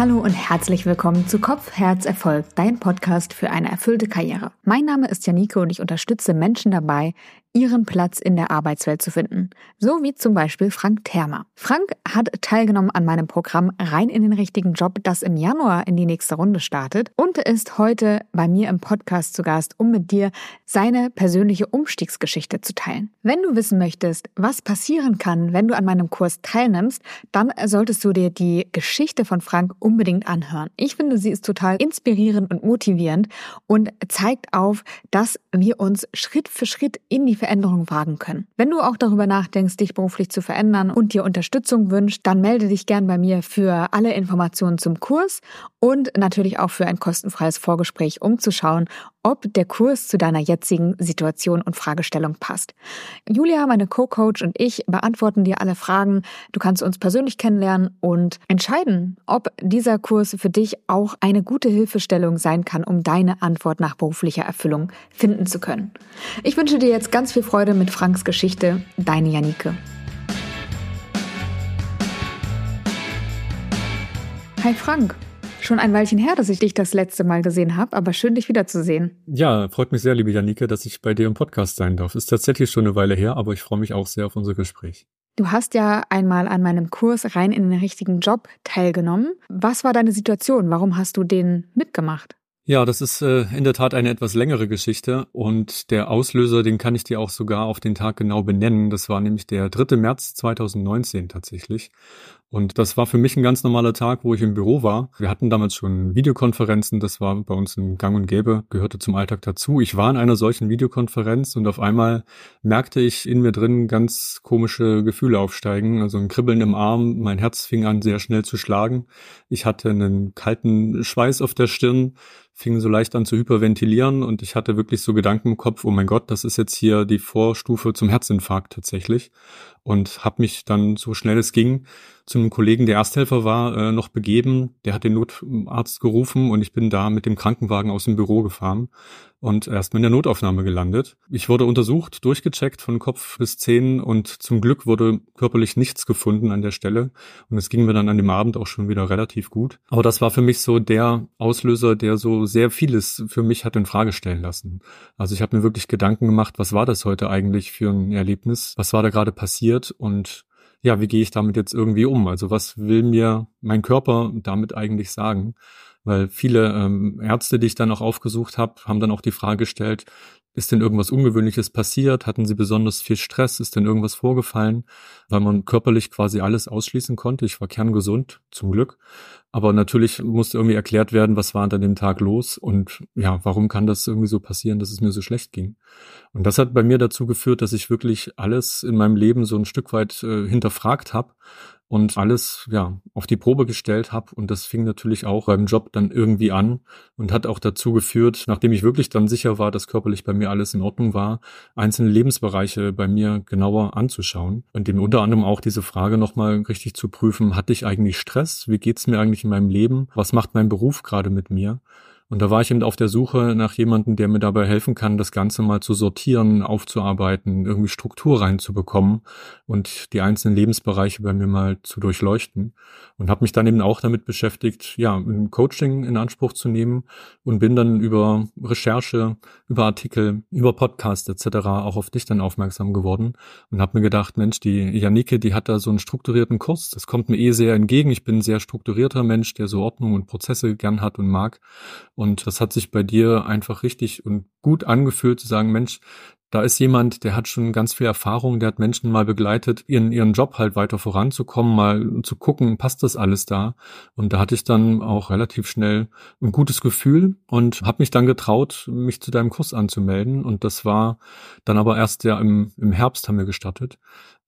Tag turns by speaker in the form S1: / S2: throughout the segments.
S1: Hallo und herzlich willkommen zu Kopf, Herz, Erfolg, dein Podcast für eine erfüllte Karriere. Mein Name ist Janike und ich unterstütze Menschen dabei, ihren Platz in der Arbeitswelt zu finden. So wie zum Beispiel Frank Thermer. Frank hat teilgenommen an meinem Programm Rein in den richtigen Job, das im Januar in die nächste Runde startet und ist heute bei mir im Podcast zu Gast, um mit dir seine persönliche Umstiegsgeschichte zu teilen. Wenn du wissen möchtest, was passieren kann, wenn du an meinem Kurs teilnimmst, dann solltest du dir die Geschichte von Frank unbedingt anhören. Ich finde, sie ist total inspirierend und motivierend und zeigt auf, dass wir uns Schritt für Schritt in die Veränderung wagen können. Wenn du auch darüber nachdenkst, dich beruflich zu verändern und dir Unterstützung wünschst, dann melde dich gern bei mir für alle Informationen zum Kurs und natürlich auch für ein kostenfreies Vorgespräch, um zu schauen, ob der Kurs zu deiner jetzigen Situation und Fragestellung passt. Julia, meine Co-Coach und ich beantworten dir alle Fragen. Du kannst uns persönlich kennenlernen und entscheiden, ob dieser Kurs für dich auch eine gute Hilfestellung sein kann, um deine Antwort nach beruflicher Erfüllung finden zu können. Ich wünsche dir jetzt ganz viel Freude mit Franks Geschichte. Deine Janike. Hi Frank. Schon ein Weilchen her, dass ich dich das letzte Mal gesehen habe, aber schön, dich wiederzusehen.
S2: Ja, freut mich sehr, liebe Janike, dass ich bei dir im Podcast sein darf. Ist tatsächlich schon eine Weile her, aber ich freue mich auch sehr auf unser Gespräch.
S1: Du hast ja einmal an meinem Kurs rein in den richtigen Job teilgenommen. Was war deine Situation? Warum hast du den mitgemacht?
S2: Ja, das ist äh, in der Tat eine etwas längere Geschichte und der Auslöser, den kann ich dir auch sogar auf den Tag genau benennen. Das war nämlich der 3. März 2019 tatsächlich. Und das war für mich ein ganz normaler Tag, wo ich im Büro war. Wir hatten damals schon Videokonferenzen, das war bei uns ein Gang und Gäbe, gehörte zum Alltag dazu. Ich war in einer solchen Videokonferenz und auf einmal merkte ich in mir drin ganz komische Gefühle aufsteigen, also ein Kribbeln im Arm, mein Herz fing an sehr schnell zu schlagen. Ich hatte einen kalten Schweiß auf der Stirn, fing so leicht an zu hyperventilieren und ich hatte wirklich so Gedanken im Kopf, oh mein Gott, das ist jetzt hier die Vorstufe zum Herzinfarkt tatsächlich und habe mich dann so schnell es ging zu einem Kollegen, der Ersthelfer war, äh, noch begeben. Der hat den Notarzt gerufen und ich bin da mit dem Krankenwagen aus dem Büro gefahren und erstmal in der Notaufnahme gelandet. Ich wurde untersucht, durchgecheckt von Kopf bis Zehen und zum Glück wurde körperlich nichts gefunden an der Stelle und es ging mir dann an dem Abend auch schon wieder relativ gut. Aber das war für mich so der Auslöser, der so sehr vieles für mich hat in Frage stellen lassen. Also ich habe mir wirklich Gedanken gemacht, was war das heute eigentlich für ein Erlebnis? Was war da gerade passiert und ja, wie gehe ich damit jetzt irgendwie um? Also was will mir mein Körper damit eigentlich sagen? Weil viele ähm, Ärzte, die ich dann auch aufgesucht habe, haben dann auch die Frage gestellt, ist denn irgendwas Ungewöhnliches passiert? Hatten Sie besonders viel Stress? Ist denn irgendwas vorgefallen? Weil man körperlich quasi alles ausschließen konnte. Ich war kerngesund, zum Glück. Aber natürlich musste irgendwie erklärt werden, was war an dem Tag los und ja, warum kann das irgendwie so passieren, dass es mir so schlecht ging. Und das hat bei mir dazu geführt, dass ich wirklich alles in meinem Leben so ein Stück weit äh, hinterfragt habe und alles ja auf die Probe gestellt habe und das fing natürlich auch beim Job dann irgendwie an und hat auch dazu geführt, nachdem ich wirklich dann sicher war, dass körperlich bei mir alles in Ordnung war, einzelne Lebensbereiche bei mir genauer anzuschauen und dem unter anderem auch diese Frage nochmal richtig zu prüfen, hatte ich eigentlich Stress? Wie geht's mir eigentlich in meinem Leben? Was macht mein Beruf gerade mit mir? Und da war ich eben auf der Suche nach jemandem, der mir dabei helfen kann, das Ganze mal zu sortieren, aufzuarbeiten, irgendwie Struktur reinzubekommen und die einzelnen Lebensbereiche bei mir mal zu durchleuchten. Und habe mich dann eben auch damit beschäftigt, ja, ein Coaching in Anspruch zu nehmen und bin dann über Recherche, über Artikel, über Podcasts etc. auch auf dich dann aufmerksam geworden und habe mir gedacht, Mensch, die Janike, die hat da so einen strukturierten Kurs. Das kommt mir eh sehr entgegen. Ich bin ein sehr strukturierter Mensch, der so Ordnung und Prozesse gern hat und mag. Und das hat sich bei dir einfach richtig und gut angefühlt zu sagen, Mensch, da ist jemand, der hat schon ganz viel Erfahrung, der hat Menschen mal begleitet, ihren, ihren Job halt weiter voranzukommen, mal zu gucken, passt das alles da? Und da hatte ich dann auch relativ schnell ein gutes Gefühl und habe mich dann getraut, mich zu deinem Kurs anzumelden. Und das war dann aber erst ja im, im Herbst haben wir gestartet.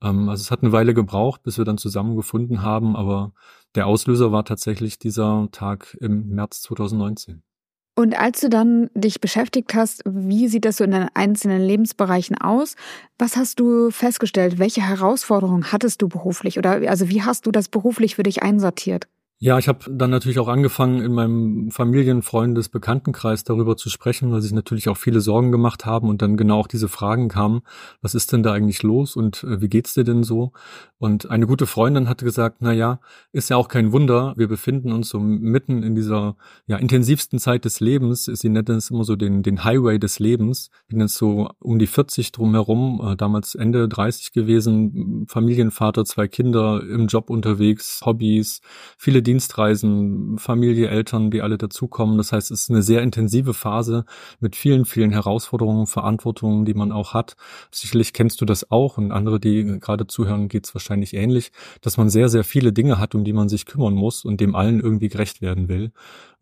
S2: Ähm, also es hat eine Weile gebraucht, bis wir dann zusammengefunden haben, aber der Auslöser war tatsächlich dieser Tag im März 2019.
S1: Und als du dann dich beschäftigt hast, wie sieht das so in den einzelnen Lebensbereichen aus? Was hast du festgestellt? Welche Herausforderungen hattest du beruflich? Oder also wie hast du das beruflich für dich einsortiert?
S2: Ja, ich habe dann natürlich auch angefangen, in meinem Familien-, Freundes-, Bekanntenkreis darüber zu sprechen, weil sich natürlich auch viele Sorgen gemacht haben und dann genau auch diese Fragen kamen, was ist denn da eigentlich los und äh, wie geht's dir denn so? Und eine gute Freundin hatte gesagt, na ja, ist ja auch kein Wunder, wir befinden uns so mitten in dieser ja intensivsten Zeit des Lebens. Sie nennt es immer so den den Highway des Lebens. Ich bin jetzt so um die 40 drumherum, äh, damals Ende 30 gewesen, Familienvater, zwei Kinder, im Job unterwegs, Hobbys, viele Dienstreisen, Familie, Eltern, die alle dazukommen. Das heißt, es ist eine sehr intensive Phase mit vielen, vielen Herausforderungen, Verantwortungen, die man auch hat. Sicherlich kennst du das auch und andere, die gerade zuhören, geht es wahrscheinlich ähnlich, dass man sehr, sehr viele Dinge hat, um die man sich kümmern muss und dem allen irgendwie gerecht werden will.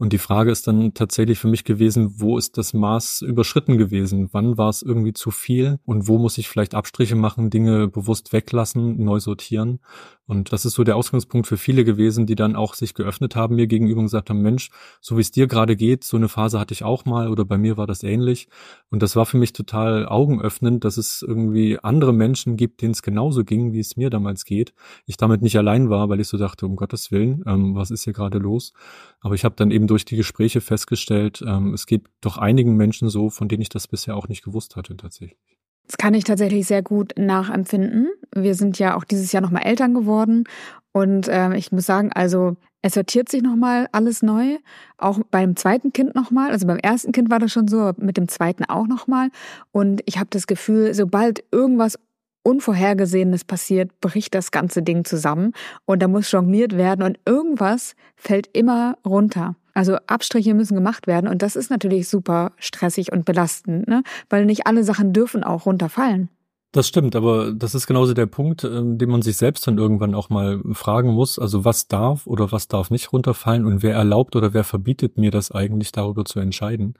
S2: Und die Frage ist dann tatsächlich für mich gewesen, wo ist das Maß überschritten gewesen? Wann war es irgendwie zu viel? Und wo muss ich vielleicht Abstriche machen, Dinge bewusst weglassen, neu sortieren? Und das ist so der Ausgangspunkt für viele gewesen, die dann auch sich geöffnet haben mir gegenüber und gesagt haben, Mensch, so wie es dir gerade geht, so eine Phase hatte ich auch mal oder bei mir war das ähnlich. Und das war für mich total augenöffnend, dass es irgendwie andere Menschen gibt, denen es genauso ging, wie es mir damals geht. Ich damit nicht allein war, weil ich so dachte, um Gottes Willen, ähm, was ist hier gerade los? Aber ich habe dann eben durch die Gespräche festgestellt, ähm, es geht doch einigen Menschen so, von denen ich das bisher auch nicht gewusst hatte tatsächlich.
S1: Das kann ich tatsächlich sehr gut nachempfinden. Wir sind ja auch dieses Jahr nochmal Eltern geworden und ähm, ich muss sagen, also es sortiert sich nochmal alles neu, auch beim zweiten Kind nochmal. Also beim ersten Kind war das schon so, mit dem zweiten auch nochmal. Und ich habe das Gefühl, sobald irgendwas Unvorhergesehenes passiert, bricht das ganze Ding zusammen und da muss jongliert werden und irgendwas fällt immer runter. Also Abstriche müssen gemacht werden und das ist natürlich super stressig und belastend, ne? weil nicht alle Sachen dürfen auch runterfallen.
S2: Das stimmt, aber das ist genauso der Punkt, ähm, den man sich selbst dann irgendwann auch mal fragen muss. Also was darf oder was darf nicht runterfallen und wer erlaubt oder wer verbietet mir das eigentlich darüber zu entscheiden?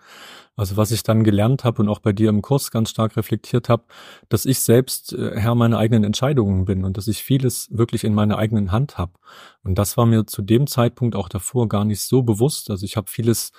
S2: Also was ich dann gelernt habe und auch bei dir im Kurs ganz stark reflektiert habe, dass ich selbst äh, Herr meiner eigenen Entscheidungen bin und dass ich vieles wirklich in meiner eigenen Hand habe. Und das war mir zu dem Zeitpunkt auch davor gar nicht so bewusst. Also ich habe vieles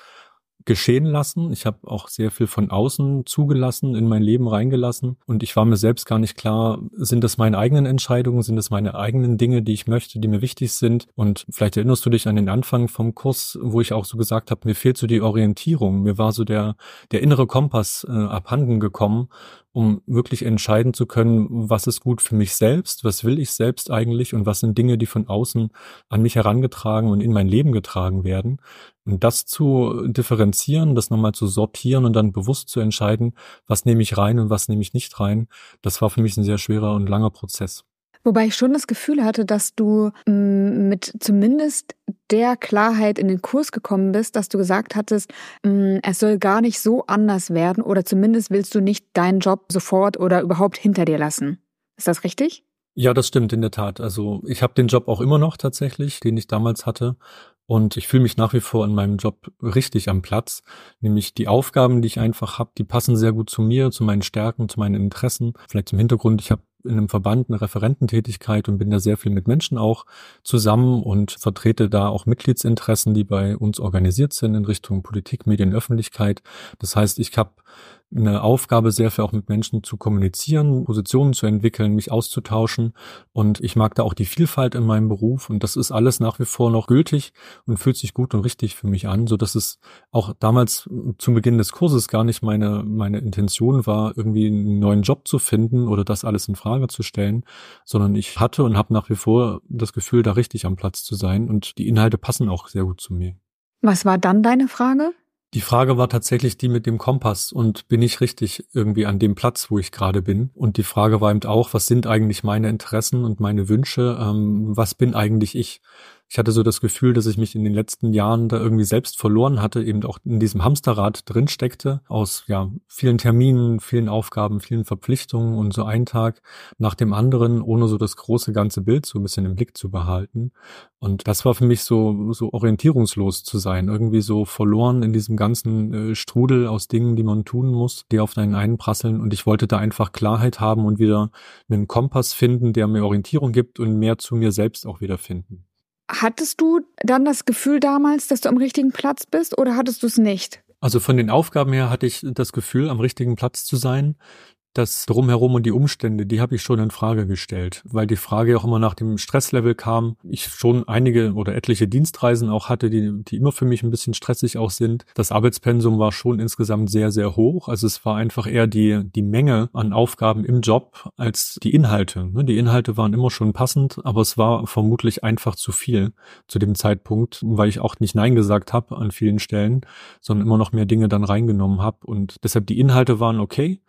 S2: geschehen lassen. Ich habe auch sehr viel von außen zugelassen, in mein Leben reingelassen. Und ich war mir selbst gar nicht klar, sind das meine eigenen Entscheidungen, sind das meine eigenen Dinge, die ich möchte, die mir wichtig sind. Und vielleicht erinnerst du dich an den Anfang vom Kurs, wo ich auch so gesagt habe, mir fehlt so die Orientierung. Mir war so der, der innere Kompass äh, abhanden gekommen um wirklich entscheiden zu können, was ist gut für mich selbst, was will ich selbst eigentlich und was sind Dinge, die von außen an mich herangetragen und in mein Leben getragen werden. Und das zu differenzieren, das nochmal zu sortieren und dann bewusst zu entscheiden, was nehme ich rein und was nehme ich nicht rein, das war für mich ein sehr schwerer und langer Prozess.
S1: Wobei ich schon das Gefühl hatte, dass du mm, mit zumindest der Klarheit in den Kurs gekommen bist, dass du gesagt hattest, mm, es soll gar nicht so anders werden oder zumindest willst du nicht deinen Job sofort oder überhaupt hinter dir lassen. Ist das richtig?
S2: Ja, das stimmt in der Tat. Also ich habe den Job auch immer noch tatsächlich, den ich damals hatte. Und ich fühle mich nach wie vor in meinem Job richtig am Platz. Nämlich die Aufgaben, die ich einfach habe, die passen sehr gut zu mir, zu meinen Stärken, zu meinen Interessen. Vielleicht zum Hintergrund, ich habe in einem Verband eine Referententätigkeit und bin da sehr viel mit Menschen auch zusammen und vertrete da auch Mitgliedsinteressen, die bei uns organisiert sind in Richtung Politik, Medien, Öffentlichkeit. Das heißt, ich habe eine Aufgabe, sehr viel auch mit Menschen zu kommunizieren, Positionen zu entwickeln, mich auszutauschen. Und ich mag da auch die Vielfalt in meinem Beruf. Und das ist alles nach wie vor noch gültig und fühlt sich gut und richtig für mich an, so dass es auch damals zum Beginn des Kurses gar nicht meine, meine Intention war, irgendwie einen neuen Job zu finden oder das alles in Frage zu stellen, sondern ich hatte und habe nach wie vor das Gefühl, da richtig am Platz zu sein. Und die Inhalte passen auch sehr gut zu mir.
S1: Was war dann deine Frage?
S2: Die Frage war tatsächlich die mit dem Kompass und bin ich richtig irgendwie an dem Platz, wo ich gerade bin? Und die Frage war eben auch, was sind eigentlich meine Interessen und meine Wünsche? Ähm, was bin eigentlich ich? Ich hatte so das Gefühl, dass ich mich in den letzten Jahren da irgendwie selbst verloren hatte, eben auch in diesem Hamsterrad drin steckte, aus ja vielen Terminen, vielen Aufgaben, vielen Verpflichtungen und so ein Tag nach dem anderen, ohne so das große ganze Bild so ein bisschen im Blick zu behalten. Und das war für mich so, so orientierungslos zu sein, irgendwie so verloren in diesem ganzen äh, Strudel aus Dingen, die man tun muss, die auf einen einprasseln. Und ich wollte da einfach Klarheit haben und wieder einen Kompass finden, der mir Orientierung gibt und mehr zu mir selbst auch wieder finden.
S1: Hattest du dann das Gefühl damals, dass du am richtigen Platz bist oder hattest du es nicht?
S2: Also von den Aufgaben her hatte ich das Gefühl, am richtigen Platz zu sein. Das Drumherum und die Umstände, die habe ich schon in Frage gestellt, weil die Frage auch immer nach dem Stresslevel kam. Ich schon einige oder etliche Dienstreisen auch hatte, die, die immer für mich ein bisschen stressig auch sind. Das Arbeitspensum war schon insgesamt sehr, sehr hoch. Also es war einfach eher die, die Menge an Aufgaben im Job als die Inhalte. Ne, die Inhalte waren immer schon passend, aber es war vermutlich einfach zu viel zu dem Zeitpunkt, weil ich auch nicht Nein gesagt habe an vielen Stellen, sondern immer noch mehr Dinge dann reingenommen habe. Und deshalb die Inhalte waren okay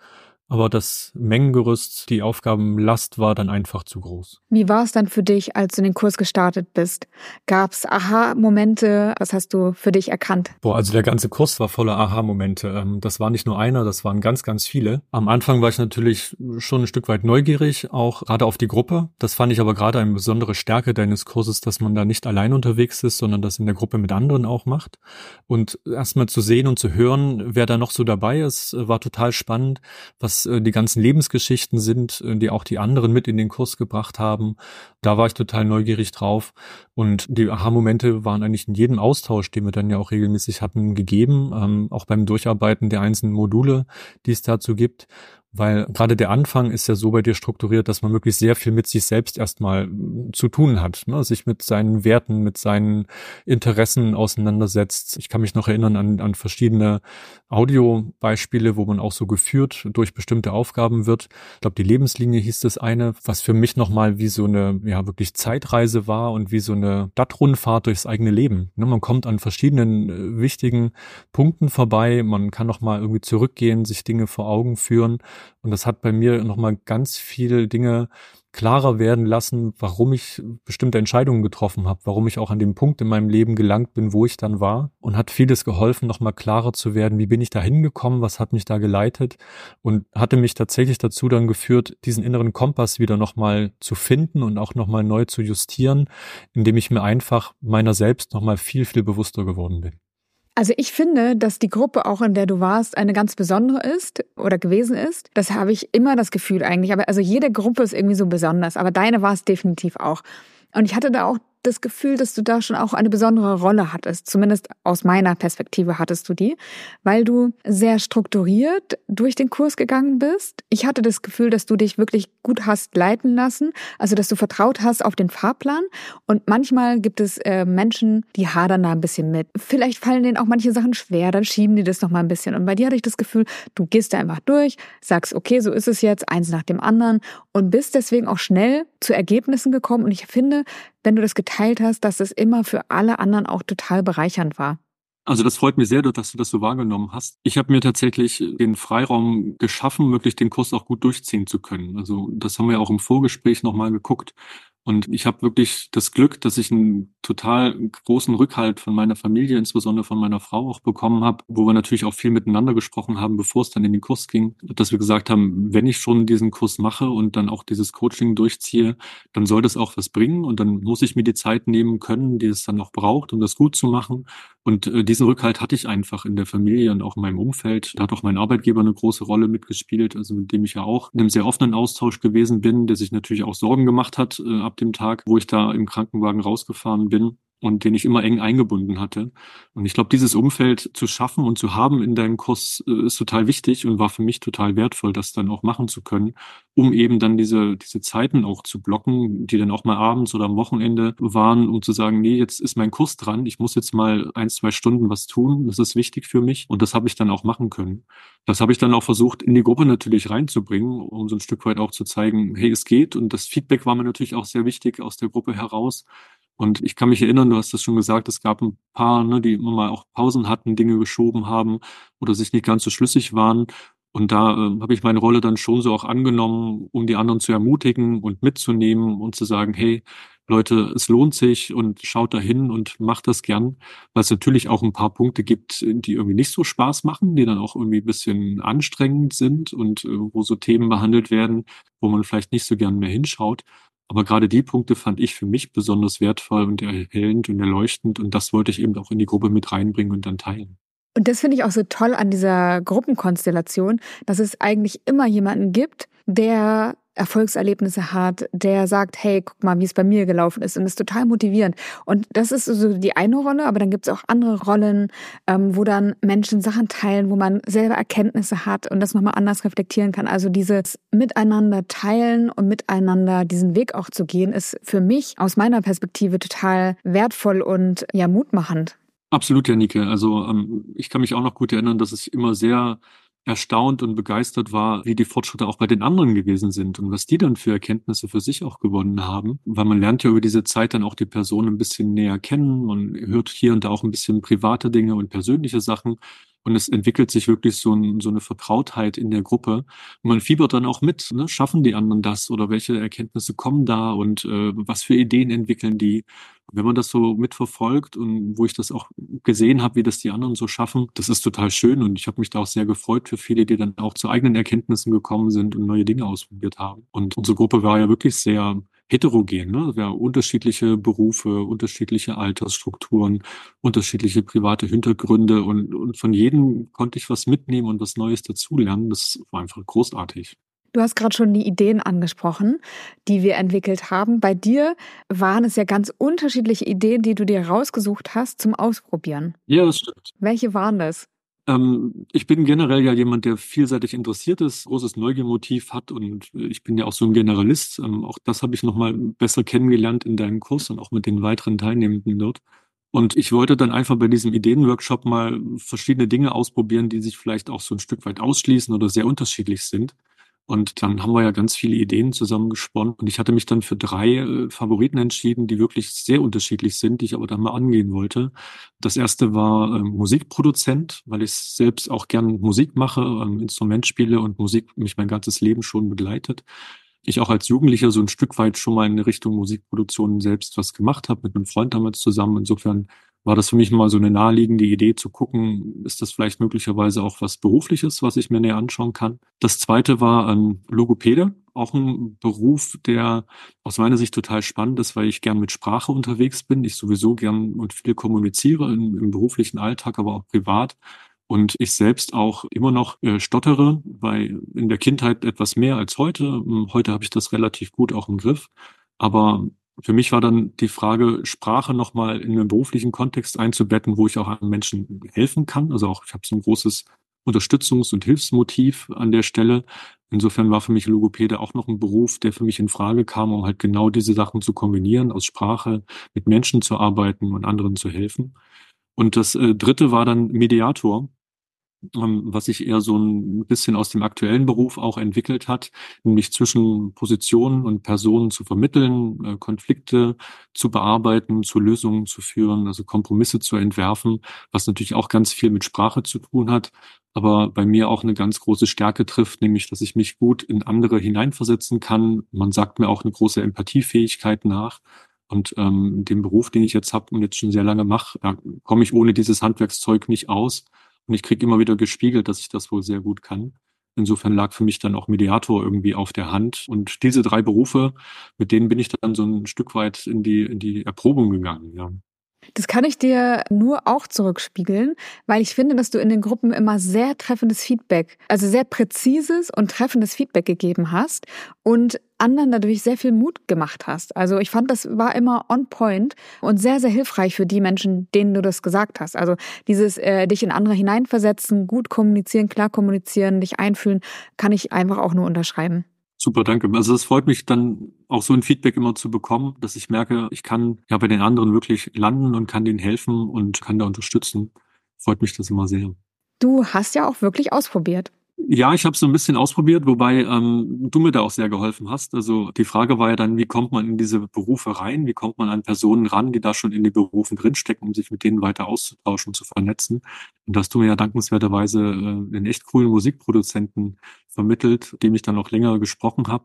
S2: aber das Mengengerüst, die Aufgabenlast war dann einfach zu groß.
S1: Wie war es dann für dich, als du in den Kurs gestartet bist? Gab es Aha-Momente? Was hast du für dich erkannt?
S2: Boah, also der ganze Kurs war voller Aha-Momente. Ähm, das war nicht nur einer, das waren ganz, ganz viele. Am Anfang war ich natürlich schon ein Stück weit neugierig, auch gerade auf die Gruppe. Das fand ich aber gerade eine besondere Stärke deines Kurses, dass man da nicht allein unterwegs ist, sondern das in der Gruppe mit anderen auch macht. Und erstmal zu sehen und zu hören, wer da noch so dabei ist, war total spannend. Was äh, die ganzen Lebensgeschichten sind, äh, die auch die anderen mit in den Kurs gebracht haben. Da war ich total neugierig drauf. Und die Aha-Momente waren eigentlich in jedem Austausch, den wir dann ja auch regelmäßig hatten, gegeben, ähm, auch beim Durcharbeiten der einzelnen Module, die es dazu gibt. Weil gerade der Anfang ist ja so bei dir strukturiert, dass man wirklich sehr viel mit sich selbst erstmal zu tun hat, ne? sich mit seinen Werten, mit seinen Interessen auseinandersetzt. Ich kann mich noch erinnern an, an verschiedene Audiobeispiele, wo man auch so geführt durch bestimmte Aufgaben wird. Ich glaube, die Lebenslinie hieß das eine, was für mich nochmal wie so eine, ja, wirklich Zeitreise war und wie so eine Stadtrundfahrt durchs eigene Leben. Ne? Man kommt an verschiedenen äh, wichtigen Punkten vorbei, man kann nochmal irgendwie zurückgehen, sich Dinge vor Augen führen und das hat bei mir nochmal ganz viele Dinge klarer werden lassen, warum ich bestimmte Entscheidungen getroffen habe, warum ich auch an dem Punkt in meinem Leben gelangt bin, wo ich dann war und hat vieles geholfen, nochmal klarer zu werden, wie bin ich da hingekommen, was hat mich da geleitet und hatte mich tatsächlich dazu dann geführt, diesen inneren Kompass wieder nochmal zu finden und auch nochmal neu zu justieren, indem ich mir einfach meiner selbst nochmal viel, viel bewusster geworden bin.
S1: Also ich finde, dass die Gruppe, auch in der du warst, eine ganz besondere ist oder gewesen ist. Das habe ich immer das Gefühl eigentlich. Aber also jede Gruppe ist irgendwie so besonders. Aber deine war es definitiv auch. Und ich hatte da auch das Gefühl, dass du da schon auch eine besondere Rolle hattest. Zumindest aus meiner Perspektive hattest du die, weil du sehr strukturiert durch den Kurs gegangen bist. Ich hatte das Gefühl, dass du dich wirklich gut hast leiten lassen, also dass du vertraut hast auf den Fahrplan. Und manchmal gibt es äh, Menschen, die hadern da ein bisschen mit. Vielleicht fallen denen auch manche Sachen schwer, dann schieben die das noch mal ein bisschen. Und bei dir hatte ich das Gefühl, du gehst da einfach durch, sagst, okay, so ist es jetzt, eins nach dem anderen und bist deswegen auch schnell zu Ergebnissen gekommen. Und ich finde, wenn du das geteilt hast, dass es immer für alle anderen auch total bereichernd war.
S2: Also das freut mich sehr, dass du das so wahrgenommen hast. Ich habe mir tatsächlich den Freiraum geschaffen, wirklich den Kurs auch gut durchziehen zu können. Also das haben wir auch im Vorgespräch nochmal geguckt. Und ich habe wirklich das Glück, dass ich einen total großen Rückhalt von meiner Familie, insbesondere von meiner Frau auch bekommen habe, wo wir natürlich auch viel miteinander gesprochen haben, bevor es dann in den Kurs ging, dass wir gesagt haben, wenn ich schon diesen Kurs mache und dann auch dieses Coaching durchziehe, dann soll das auch was bringen und dann muss ich mir die Zeit nehmen können, die es dann auch braucht, um das gut zu machen. Und äh, diesen Rückhalt hatte ich einfach in der Familie und auch in meinem Umfeld. Da hat auch mein Arbeitgeber eine große Rolle mitgespielt, also mit dem ich ja auch in einem sehr offenen Austausch gewesen bin, der sich natürlich auch Sorgen gemacht hat äh, ab dem Tag, wo ich da im Krankenwagen rausgefahren bin und den ich immer eng eingebunden hatte. Und ich glaube, dieses Umfeld zu schaffen und zu haben in deinem Kurs äh, ist total wichtig und war für mich total wertvoll, das dann auch machen zu können, um eben dann diese, diese Zeiten auch zu blocken, die dann auch mal abends oder am Wochenende waren, um zu sagen, nee, jetzt ist mein Kurs dran, ich muss jetzt mal ein, zwei Stunden was tun, das ist wichtig für mich und das habe ich dann auch machen können. Das habe ich dann auch versucht, in die Gruppe natürlich reinzubringen, um so ein Stück weit auch zu zeigen, hey, es geht und das Feedback war mir natürlich auch sehr wichtig aus der Gruppe heraus, und ich kann mich erinnern, du hast das schon gesagt, es gab ein paar, ne, die immer mal auch Pausen hatten, Dinge geschoben haben oder sich nicht ganz so schlüssig waren. Und da äh, habe ich meine Rolle dann schon so auch angenommen, um die anderen zu ermutigen und mitzunehmen und zu sagen, hey, Leute, es lohnt sich und schaut dahin und macht das gern, weil es natürlich auch ein paar Punkte gibt, die irgendwie nicht so Spaß machen, die dann auch irgendwie ein bisschen anstrengend sind und äh, wo so Themen behandelt werden, wo man vielleicht nicht so gern mehr hinschaut. Aber gerade die Punkte fand ich für mich besonders wertvoll und erhellend und erleuchtend. Und das wollte ich eben auch in die Gruppe mit reinbringen und dann teilen.
S1: Und das finde ich auch so toll an dieser Gruppenkonstellation, dass es eigentlich immer jemanden gibt, der Erfolgserlebnisse hat, der sagt, hey, guck mal, wie es bei mir gelaufen ist und ist total motivierend. Und das ist so die eine Rolle, aber dann gibt es auch andere Rollen, ähm, wo dann Menschen Sachen teilen, wo man selber Erkenntnisse hat und das nochmal anders reflektieren kann. Also dieses Miteinander teilen und miteinander diesen Weg auch zu gehen, ist für mich aus meiner Perspektive total wertvoll und ja mutmachend.
S2: Absolut, Janike. Also ähm, ich kann mich auch noch gut erinnern, dass ich immer sehr erstaunt und begeistert war, wie die Fortschritte auch bei den anderen gewesen sind und was die dann für Erkenntnisse für sich auch gewonnen haben. Weil man lernt ja über diese Zeit dann auch die Person ein bisschen näher kennen. Man hört hier und da auch ein bisschen private Dinge und persönliche Sachen. Und es entwickelt sich wirklich so, ein, so eine Vertrautheit in der Gruppe. Und man fiebert dann auch mit, ne? schaffen die anderen das oder welche Erkenntnisse kommen da und äh, was für Ideen entwickeln die. wenn man das so mitverfolgt und wo ich das auch gesehen habe, wie das die anderen so schaffen, das ist total schön und ich habe mich da auch sehr gefreut für viele, die dann auch zu eigenen Erkenntnissen gekommen sind und neue Dinge ausprobiert haben. Und unsere Gruppe war ja wirklich sehr heterogen. Ne? Wir haben unterschiedliche Berufe, unterschiedliche Altersstrukturen, unterschiedliche private Hintergründe und, und von jedem konnte ich was mitnehmen und was Neues dazulernen. Das war einfach großartig.
S1: Du hast gerade schon die Ideen angesprochen, die wir entwickelt haben. Bei dir waren es ja ganz unterschiedliche Ideen, die du dir rausgesucht hast zum Ausprobieren.
S2: Ja, das stimmt.
S1: Welche waren das?
S2: Ähm, ich bin generell ja jemand, der vielseitig interessiert ist, großes Neugiermotiv hat und ich bin ja auch so ein Generalist. Ähm, auch das habe ich nochmal besser kennengelernt in deinem Kurs und auch mit den weiteren Teilnehmenden dort. Und ich wollte dann einfach bei diesem Ideenworkshop mal verschiedene Dinge ausprobieren, die sich vielleicht auch so ein Stück weit ausschließen oder sehr unterschiedlich sind. Und dann haben wir ja ganz viele Ideen zusammengesponnen. Und ich hatte mich dann für drei äh, Favoriten entschieden, die wirklich sehr unterschiedlich sind, die ich aber dann mal angehen wollte. Das erste war ähm, Musikproduzent, weil ich selbst auch gern Musik mache, ähm, Instrument spiele und Musik mich mein ganzes Leben schon begleitet. Ich auch als Jugendlicher so ein Stück weit schon mal in Richtung Musikproduktion selbst was gemacht habe, mit einem Freund damals zusammen. Insofern war das für mich mal so eine naheliegende Idee zu gucken, ist das vielleicht möglicherweise auch was Berufliches, was ich mir näher anschauen kann. Das zweite war ein Logopäde, auch ein Beruf, der aus meiner Sicht total spannend ist, weil ich gern mit Sprache unterwegs bin. Ich sowieso gern und viel kommuniziere im, im beruflichen Alltag, aber auch privat. Und ich selbst auch immer noch äh, stottere, weil in der Kindheit etwas mehr als heute. Heute habe ich das relativ gut auch im Griff. Aber für mich war dann die Frage, Sprache nochmal in einen beruflichen Kontext einzubetten, wo ich auch anderen Menschen helfen kann. Also auch, ich habe so ein großes Unterstützungs- und Hilfsmotiv an der Stelle. Insofern war für mich Logopäde auch noch ein Beruf, der für mich in Frage kam, um halt genau diese Sachen zu kombinieren, aus Sprache mit Menschen zu arbeiten und anderen zu helfen. Und das äh, dritte war dann Mediator. Ähm, was sich eher so ein bisschen aus dem aktuellen Beruf auch entwickelt hat, nämlich zwischen Positionen und Personen zu vermitteln, äh, Konflikte zu bearbeiten, zu Lösungen zu führen, also Kompromisse zu entwerfen, was natürlich auch ganz viel mit Sprache zu tun hat, aber bei mir auch eine ganz große Stärke trifft, nämlich dass ich mich gut in andere hineinversetzen kann. Man sagt mir auch eine große Empathiefähigkeit nach. Und ähm, den Beruf, den ich jetzt habe und jetzt schon sehr lange mache, da komme ich ohne dieses Handwerkszeug nicht aus. Und ich kriege immer wieder gespiegelt, dass ich das wohl sehr gut kann. Insofern lag für mich dann auch Mediator irgendwie auf der Hand. Und diese drei Berufe, mit denen bin ich dann so ein Stück weit in die, in die Erprobung gegangen, ja.
S1: Das kann ich dir nur auch zurückspiegeln, weil ich finde, dass du in den Gruppen immer sehr treffendes Feedback, also sehr präzises und treffendes Feedback gegeben hast und anderen dadurch sehr viel Mut gemacht hast. Also ich fand, das war immer on point und sehr, sehr hilfreich für die Menschen, denen du das gesagt hast. Also dieses äh, dich in andere hineinversetzen, gut kommunizieren, klar kommunizieren, dich einfühlen, kann ich einfach auch nur unterschreiben.
S2: Super, danke. Also es freut mich dann auch so ein Feedback immer zu bekommen, dass ich merke, ich kann ja bei den anderen wirklich landen und kann denen helfen und kann da unterstützen. Freut mich das immer sehr.
S1: Du hast ja auch wirklich ausprobiert.
S2: Ja, ich habe so ein bisschen ausprobiert, wobei ähm, du mir da auch sehr geholfen hast. Also die Frage war ja dann, wie kommt man in diese Berufe rein? Wie kommt man an Personen ran, die da schon in die Berufen drinstecken, um sich mit denen weiter auszutauschen, zu vernetzen? Und dass du mir ja dankenswerterweise äh, einen echt coolen Musikproduzenten vermittelt, dem ich dann auch länger gesprochen habe.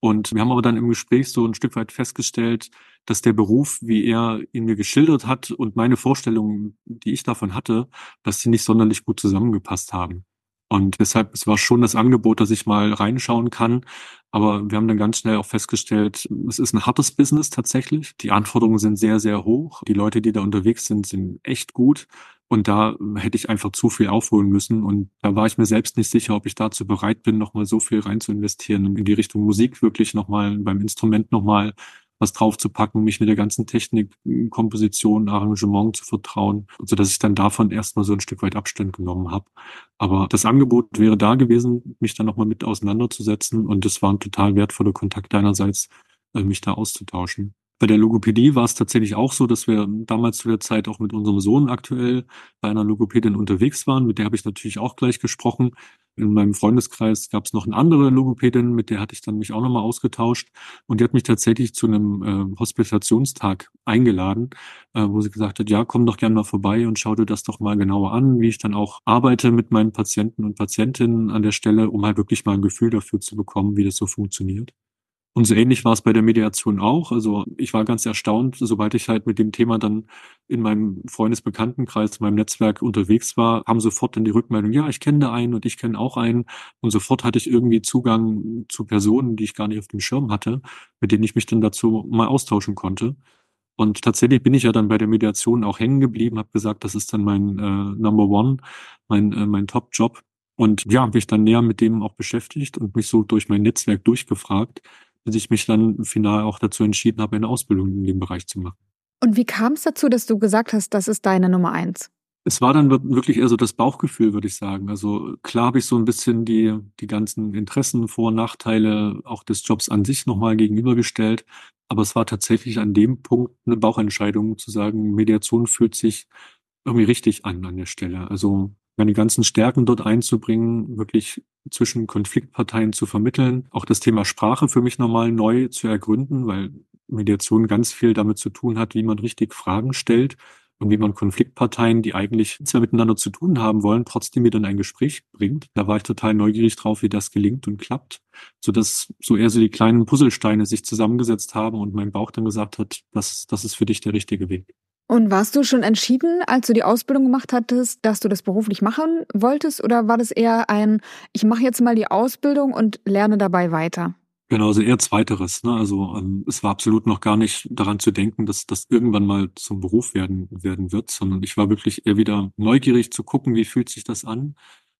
S2: Und wir haben aber dann im Gespräch so ein Stück weit festgestellt, dass der Beruf, wie er ihn mir geschildert hat und meine Vorstellungen, die ich davon hatte, dass sie nicht sonderlich gut zusammengepasst haben. Und deshalb, es war schon das Angebot, dass ich mal reinschauen kann. Aber wir haben dann ganz schnell auch festgestellt, es ist ein hartes Business tatsächlich. Die Anforderungen sind sehr, sehr hoch. Die Leute, die da unterwegs sind, sind echt gut. Und da hätte ich einfach zu viel aufholen müssen. Und da war ich mir selbst nicht sicher, ob ich dazu bereit bin, nochmal so viel rein zu investieren, in die Richtung Musik wirklich nochmal, beim Instrument nochmal was draufzupacken, mich mit der ganzen Technik, Komposition, Arrangement zu vertrauen, so dass ich dann davon erstmal so ein Stück weit Abstand genommen habe. Aber das Angebot wäre da gewesen, mich dann nochmal mit auseinanderzusetzen und es war ein total wertvoller Kontakt deinerseits, äh, mich da auszutauschen. Bei der Logopädie war es tatsächlich auch so, dass wir damals zu der Zeit auch mit unserem Sohn aktuell bei einer Logopädin unterwegs waren. Mit der habe ich natürlich auch gleich gesprochen. In meinem Freundeskreis gab es noch eine andere Logopädin, mit der hatte ich dann mich auch nochmal ausgetauscht. Und die hat mich tatsächlich zu einem äh, Hospitationstag eingeladen, äh, wo sie gesagt hat, ja, komm doch gerne mal vorbei und schau dir das doch mal genauer an, wie ich dann auch arbeite mit meinen Patienten und Patientinnen an der Stelle, um halt wirklich mal ein Gefühl dafür zu bekommen, wie das so funktioniert. Und so ähnlich war es bei der Mediation auch. Also ich war ganz erstaunt, sobald ich halt mit dem Thema dann in meinem Freundesbekanntenkreis, in meinem Netzwerk unterwegs war, haben sofort dann die Rückmeldung, ja, ich kenne da einen und ich kenne auch einen. Und sofort hatte ich irgendwie Zugang zu Personen, die ich gar nicht auf dem Schirm hatte, mit denen ich mich dann dazu mal austauschen konnte. Und tatsächlich bin ich ja dann bei der Mediation auch hängen geblieben, habe gesagt, das ist dann mein äh, Number One, mein, äh, mein Top-Job. Und ja, habe mich dann näher mit dem auch beschäftigt und mich so durch mein Netzwerk durchgefragt bis ich mich dann final auch dazu entschieden habe, eine Ausbildung in dem Bereich zu machen.
S1: Und wie kam es dazu, dass du gesagt hast, das ist deine Nummer eins?
S2: Es war dann wirklich eher so das Bauchgefühl, würde ich sagen. Also klar habe ich so ein bisschen die, die ganzen Interessen, Vor- und Nachteile auch des Jobs an sich nochmal gegenübergestellt. Aber es war tatsächlich an dem Punkt eine Bauchentscheidung zu sagen, Mediation fühlt sich irgendwie richtig an an der Stelle. Also meine ganzen Stärken dort einzubringen, wirklich zwischen Konfliktparteien zu vermitteln, auch das Thema Sprache für mich nochmal neu zu ergründen, weil Mediation ganz viel damit zu tun hat, wie man richtig Fragen stellt und wie man Konfliktparteien, die eigentlich mehr miteinander zu tun haben wollen, trotzdem wieder in ein Gespräch bringt. Da war ich total neugierig drauf, wie das gelingt und klappt, so dass so eher so die kleinen Puzzlesteine sich zusammengesetzt haben und mein Bauch dann gesagt hat, das, das ist für dich der richtige Weg.
S1: Und warst du schon entschieden, als du die Ausbildung gemacht hattest, dass du das beruflich machen wolltest? Oder war das eher ein, ich mache jetzt mal die Ausbildung und lerne dabei weiter?
S2: Genau, also eher zweiteres. Ne? Also ähm, es war absolut noch gar nicht daran zu denken, dass das irgendwann mal zum Beruf werden, werden wird, sondern ich war wirklich eher wieder neugierig zu gucken, wie fühlt sich das an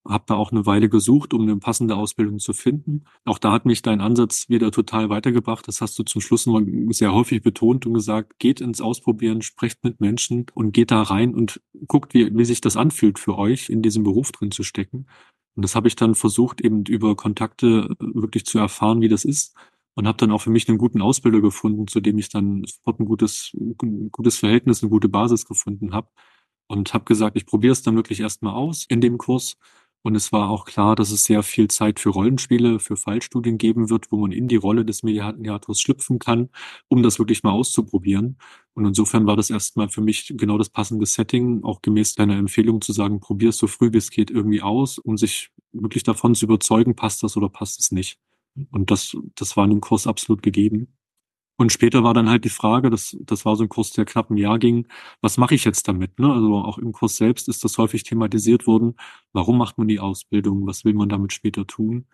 S2: habe da auch eine Weile gesucht, um eine passende Ausbildung zu finden. Auch da hat mich dein Ansatz wieder total weitergebracht. Das hast du zum Schluss mal sehr häufig betont und gesagt, geht ins Ausprobieren, sprecht mit Menschen und geht da rein und guckt, wie, wie sich das anfühlt für euch, in diesem Beruf drin zu stecken. Und das habe ich dann versucht, eben über Kontakte wirklich zu erfahren, wie das ist. Und habe dann auch für mich einen guten Ausbilder gefunden, zu dem ich dann sofort ein gutes, ein gutes Verhältnis, eine gute Basis gefunden habe. Und habe gesagt, ich probiere es dann wirklich erstmal aus in dem Kurs und es war auch klar, dass es sehr viel Zeit für Rollenspiele, für Fallstudien geben wird, wo man in die Rolle des Mediators schlüpfen kann, um das wirklich mal auszuprobieren. Und insofern war das erstmal für mich genau das passende Setting, auch gemäß deiner Empfehlung zu sagen, probier es so früh wie es geht irgendwie aus, um sich wirklich davon zu überzeugen, passt das oder passt es nicht. Und das, das war in dem Kurs absolut gegeben. Und später war dann halt die Frage, das, das war so ein Kurs, der knapp ein Jahr ging, was mache ich jetzt damit? Ne? Also auch im Kurs selbst ist das häufig thematisiert worden. Warum macht man die Ausbildung? Was will man damit später tun?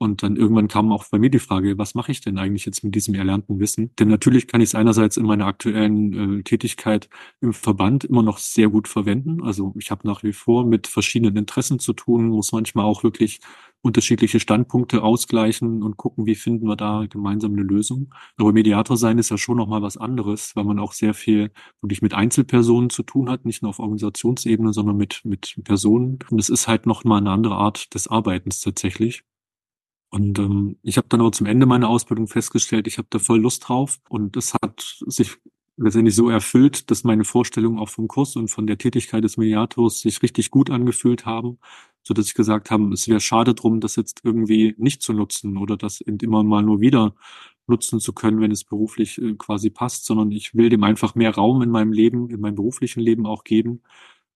S2: Und dann irgendwann kam auch bei mir die Frage, was mache ich denn eigentlich jetzt mit diesem erlernten Wissen? Denn natürlich kann ich es einerseits in meiner aktuellen äh, Tätigkeit im Verband immer noch sehr gut verwenden. Also ich habe nach wie vor mit verschiedenen Interessen zu tun, muss manchmal auch wirklich unterschiedliche Standpunkte ausgleichen und gucken, wie finden wir da gemeinsam eine Lösung. Aber Mediator sein ist ja schon nochmal was anderes, weil man auch sehr viel wirklich mit Einzelpersonen zu tun hat, nicht nur auf Organisationsebene, sondern mit, mit Personen. Und es ist halt noch mal eine andere Art des Arbeitens tatsächlich. Und ähm, ich habe dann aber zum Ende meiner Ausbildung festgestellt, ich habe da voll Lust drauf. Und es hat sich letztendlich so erfüllt, dass meine Vorstellungen auch vom Kurs und von der Tätigkeit des Mediators sich richtig gut angefühlt haben, so dass ich gesagt habe, es wäre schade drum, das jetzt irgendwie nicht zu nutzen oder das immer mal nur wieder nutzen zu können, wenn es beruflich äh, quasi passt, sondern ich will dem einfach mehr Raum in meinem Leben, in meinem beruflichen Leben auch geben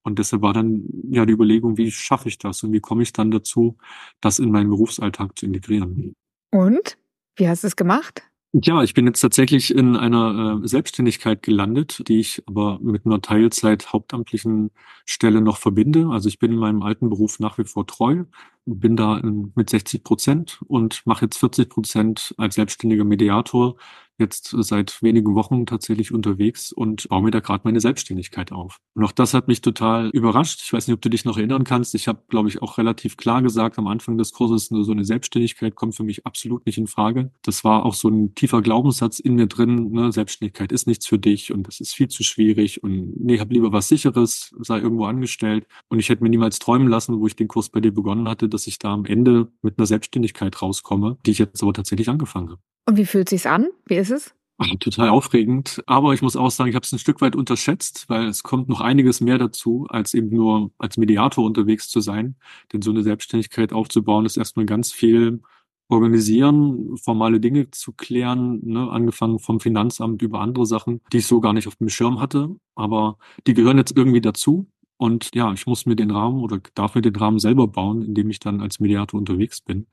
S2: und deshalb war dann ja die Überlegung, wie schaffe ich das und wie komme ich dann dazu, das in meinen Berufsalltag zu integrieren.
S1: Und? Wie hast du es gemacht?
S2: Ja, ich bin jetzt tatsächlich in einer äh, Selbstständigkeit gelandet, die ich aber mit einer Teilzeit hauptamtlichen Stelle noch verbinde. Also ich bin in meinem alten Beruf nach wie vor treu, bin da in, mit 60 Prozent und mache jetzt 40 Prozent als selbstständiger Mediator jetzt seit wenigen Wochen tatsächlich unterwegs und baue mir da gerade meine Selbstständigkeit auf. Und auch das hat mich total überrascht. Ich weiß nicht, ob du dich noch erinnern kannst. Ich habe, glaube ich, auch relativ klar gesagt am Anfang des Kurses, so eine Selbstständigkeit kommt für mich absolut nicht in Frage. Das war auch so ein tiefer Glaubenssatz in mir drin. Ne? Selbstständigkeit ist nichts für dich und das ist viel zu schwierig und nee, hab lieber was Sicheres, sei irgendwo angestellt. Und ich hätte mir niemals träumen lassen, wo ich den Kurs bei dir begonnen hatte, dass ich da am Ende mit einer Selbstständigkeit rauskomme, die ich jetzt aber tatsächlich angefangen habe.
S1: Und wie fühlt sich's an? Wie ist es?
S2: Total aufregend. Aber ich muss auch sagen, ich habe es ein Stück weit unterschätzt, weil es kommt noch einiges mehr dazu, als eben nur als Mediator unterwegs zu sein. Denn so eine Selbstständigkeit aufzubauen, ist erstmal ganz viel organisieren, formale Dinge zu klären, ne, angefangen vom Finanzamt über andere Sachen, die ich so gar nicht auf dem Schirm hatte. Aber die gehören jetzt irgendwie dazu. Und ja, ich muss mir den Rahmen oder darf mir den Rahmen selber bauen, indem ich dann als Mediator unterwegs bin.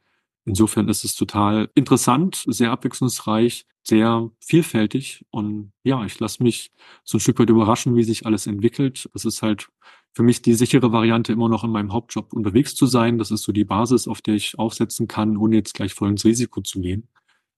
S2: Insofern ist es total interessant, sehr abwechslungsreich, sehr vielfältig und ja, ich lasse mich so ein Stück weit überraschen, wie sich alles entwickelt. Es ist halt für mich die sichere Variante, immer noch in meinem Hauptjob unterwegs zu sein. Das ist so die Basis, auf der ich aufsetzen kann, ohne jetzt gleich voll ins Risiko zu gehen.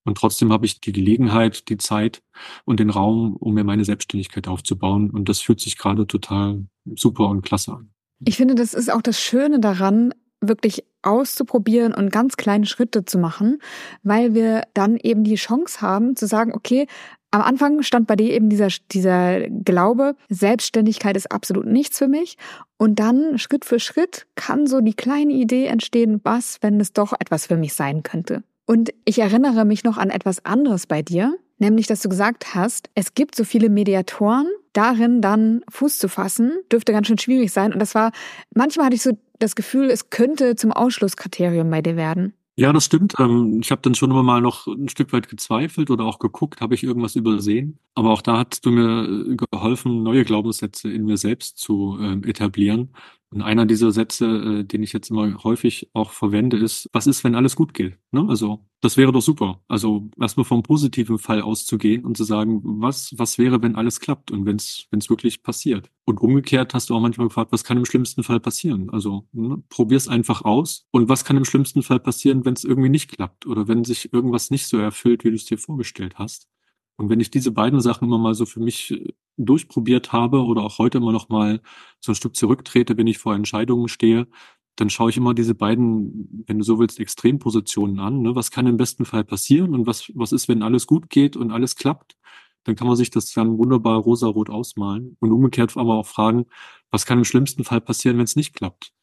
S2: Und trotzdem habe ich die Gelegenheit, die Zeit und den Raum, um mir meine Selbstständigkeit aufzubauen. Und das fühlt sich gerade total super und klasse an.
S1: Ich finde, das ist auch das Schöne daran, wirklich auszuprobieren und ganz kleine Schritte zu machen, weil wir dann eben die Chance haben zu sagen, okay, am Anfang stand bei dir eben dieser, dieser Glaube, Selbstständigkeit ist absolut nichts für mich. Und dann Schritt für Schritt kann so die kleine Idee entstehen, was, wenn es doch etwas für mich sein könnte. Und ich erinnere mich noch an etwas anderes bei dir, nämlich dass du gesagt hast, es gibt so viele Mediatoren, darin dann Fuß zu fassen, dürfte ganz schön schwierig sein. Und das war, manchmal hatte ich so das Gefühl, es könnte zum Ausschlusskriterium bei dir werden.
S2: Ja, das stimmt. Ähm, ich habe dann schon immer mal noch ein Stück weit gezweifelt oder auch geguckt, habe ich irgendwas übersehen. Aber auch da hast du mir geholfen, neue Glaubenssätze in mir selbst zu äh, etablieren. Und einer dieser Sätze, äh, den ich jetzt immer häufig auch verwende, ist, was ist, wenn alles gut geht? Ne? Also, das wäre doch super. Also erstmal vom positiven Fall auszugehen und zu sagen, was, was wäre, wenn alles klappt und wenn es wirklich passiert. Und umgekehrt hast du auch manchmal gefragt, was kann im schlimmsten Fall passieren? Also ne, probier es einfach aus. Und was kann im schlimmsten Fall passieren, wenn es irgendwie nicht klappt oder wenn sich irgendwas nicht so erfüllt, wie du es dir vorgestellt hast? Und wenn ich diese beiden Sachen immer mal so für mich äh, durchprobiert habe oder auch heute immer noch mal so ein Stück zurücktrete, wenn ich vor Entscheidungen stehe, dann schaue ich immer diese beiden, wenn du so willst, Extrempositionen an. Ne? Was kann im besten Fall passieren und was, was ist, wenn alles gut geht und alles klappt? Dann kann man sich das dann wunderbar rosarot ausmalen und umgekehrt aber auch fragen, was kann im schlimmsten Fall passieren, wenn es nicht klappt?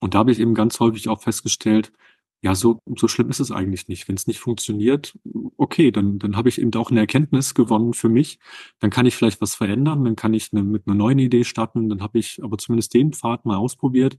S2: Und da habe ich eben ganz häufig auch festgestellt, ja, so, so schlimm ist es eigentlich nicht. Wenn es nicht funktioniert, okay, dann, dann habe ich eben auch eine Erkenntnis gewonnen für mich. Dann kann ich vielleicht was verändern, dann kann ich eine, mit einer neuen Idee starten. Dann habe ich aber zumindest den Pfad mal ausprobiert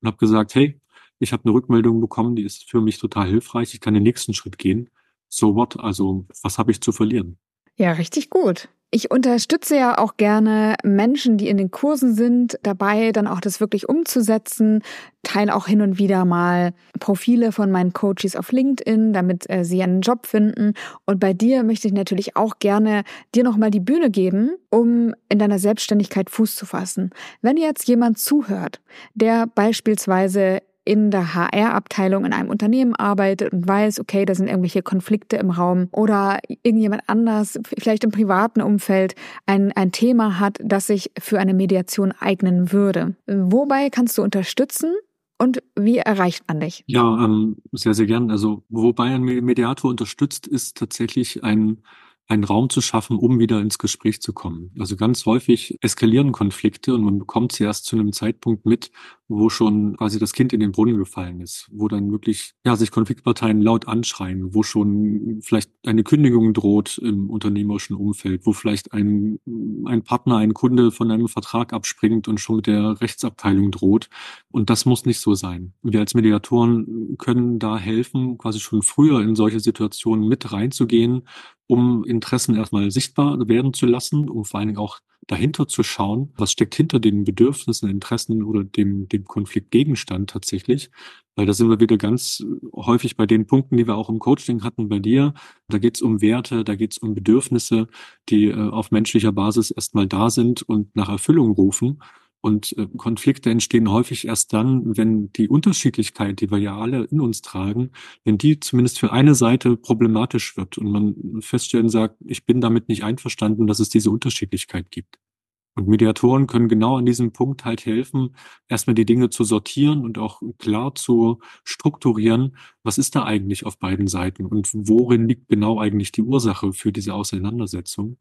S2: und habe gesagt, hey, ich habe eine Rückmeldung bekommen, die ist für mich total hilfreich. Ich kann den nächsten Schritt gehen. So what? Also, was habe ich zu verlieren?
S1: Ja, richtig gut. Ich unterstütze ja auch gerne Menschen, die in den Kursen sind, dabei dann auch das wirklich umzusetzen, teile auch hin und wieder mal Profile von meinen Coaches auf LinkedIn, damit äh, sie einen Job finden. Und bei dir möchte ich natürlich auch gerne dir nochmal die Bühne geben, um in deiner Selbstständigkeit Fuß zu fassen. Wenn jetzt jemand zuhört, der beispielsweise in der HR-Abteilung in einem Unternehmen arbeitet und weiß, okay, da sind irgendwelche Konflikte im Raum oder irgendjemand anders, vielleicht im privaten Umfeld, ein, ein Thema hat, das sich für eine Mediation eignen würde. Wobei kannst du unterstützen? Und wie erreicht man dich?
S2: Ja, ähm, sehr, sehr gern. Also, wobei ein Mediator unterstützt, ist tatsächlich ein einen Raum zu schaffen, um wieder ins Gespräch zu kommen. Also ganz häufig eskalieren Konflikte und man bekommt sie erst zu einem Zeitpunkt mit, wo schon quasi das Kind in den Brunnen gefallen ist, wo dann wirklich ja sich Konfliktparteien laut anschreien, wo schon vielleicht eine Kündigung droht im unternehmerischen Umfeld, wo vielleicht ein, ein Partner, ein Kunde von einem Vertrag abspringt und schon mit der Rechtsabteilung droht. Und das muss nicht so sein. Wir als Mediatoren können da helfen, quasi schon früher in solche Situationen mit reinzugehen um Interessen erstmal sichtbar werden zu lassen, um vor allen Dingen auch dahinter zu schauen, was steckt hinter den Bedürfnissen, Interessen oder dem, dem Konfliktgegenstand tatsächlich. Weil da sind wir wieder ganz häufig bei den Punkten, die wir auch im Coaching hatten bei dir. Da geht es um Werte, da geht es um Bedürfnisse, die äh, auf menschlicher Basis erstmal da sind und nach Erfüllung rufen. Und äh, Konflikte entstehen häufig erst dann, wenn die Unterschiedlichkeit, die wir ja alle in uns tragen, wenn die zumindest für eine Seite problematisch wird und man feststellen sagt, ich bin damit nicht einverstanden, dass es diese Unterschiedlichkeit gibt. Und Mediatoren können genau an diesem Punkt halt helfen, erstmal die Dinge zu sortieren und auch klar zu strukturieren, was ist da eigentlich auf beiden Seiten und worin liegt genau eigentlich die Ursache für diese Auseinandersetzung.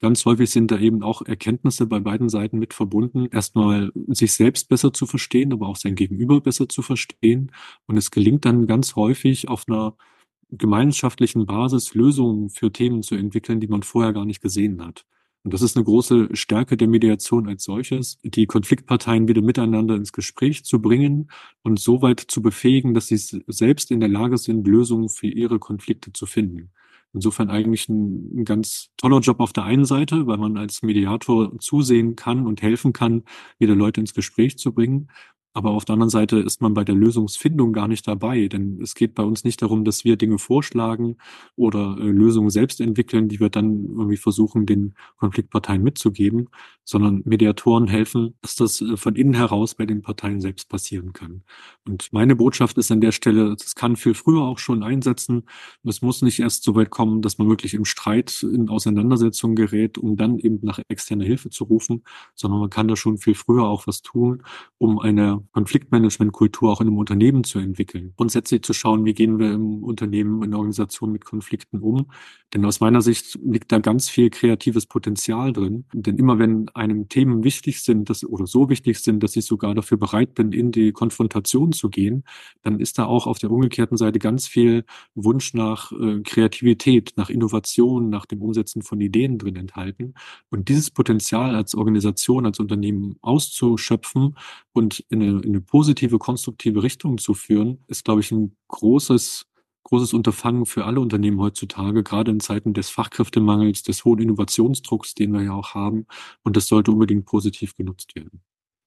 S2: Ganz häufig sind da eben auch Erkenntnisse bei beiden Seiten mit verbunden, erstmal sich selbst besser zu verstehen, aber auch sein Gegenüber besser zu verstehen. Und es gelingt dann ganz häufig auf einer gemeinschaftlichen Basis Lösungen für Themen zu entwickeln, die man vorher gar nicht gesehen hat. Und das ist eine große Stärke der Mediation als solches, die Konfliktparteien wieder miteinander ins Gespräch zu bringen und so weit zu befähigen, dass sie selbst in der Lage sind, Lösungen für ihre Konflikte zu finden. Insofern eigentlich ein, ein, ganz toller Job auf der einen Seite, weil man als Mediator zusehen kann und helfen kann, wieder Leute ins Gespräch zu bringen. Aber auf der anderen Seite ist man bei der Lösungsfindung gar nicht dabei, denn es geht bei uns nicht darum, dass wir Dinge vorschlagen oder äh, Lösungen selbst entwickeln, die wir dann irgendwie versuchen, den Konfliktparteien mitzugeben, sondern Mediatoren helfen, dass das äh, von innen heraus bei den Parteien selbst passieren kann. Und meine Botschaft ist an der Stelle, das kann viel früher auch schon einsetzen. Es muss nicht erst so weit kommen, dass man wirklich im Streit in Auseinandersetzungen gerät, um dann eben nach externer Hilfe zu rufen, sondern man kann da schon viel früher auch was tun, um eine Konfliktmanagementkultur auch in einem Unternehmen zu entwickeln. Grundsätzlich zu schauen, wie gehen wir im Unternehmen, in der Organisation mit Konflikten um. Denn aus meiner Sicht liegt da ganz viel kreatives Potenzial drin. Denn immer wenn einem Themen wichtig sind dass, oder so wichtig sind, dass ich sogar dafür bereit bin, in die Konfrontation zu gehen, dann ist da auch auf der umgekehrten Seite ganz viel Wunsch nach äh, Kreativität, nach Innovation, nach dem Umsetzen von Ideen drin enthalten. Und dieses Potenzial als Organisation, als Unternehmen auszuschöpfen und in eine, in eine positive, konstruktive Richtung zu führen, ist, glaube ich, ein großes großes Unterfangen für alle Unternehmen heutzutage, gerade in Zeiten des Fachkräftemangels, des hohen Innovationsdrucks, den wir ja auch haben. Und das sollte unbedingt positiv genutzt werden.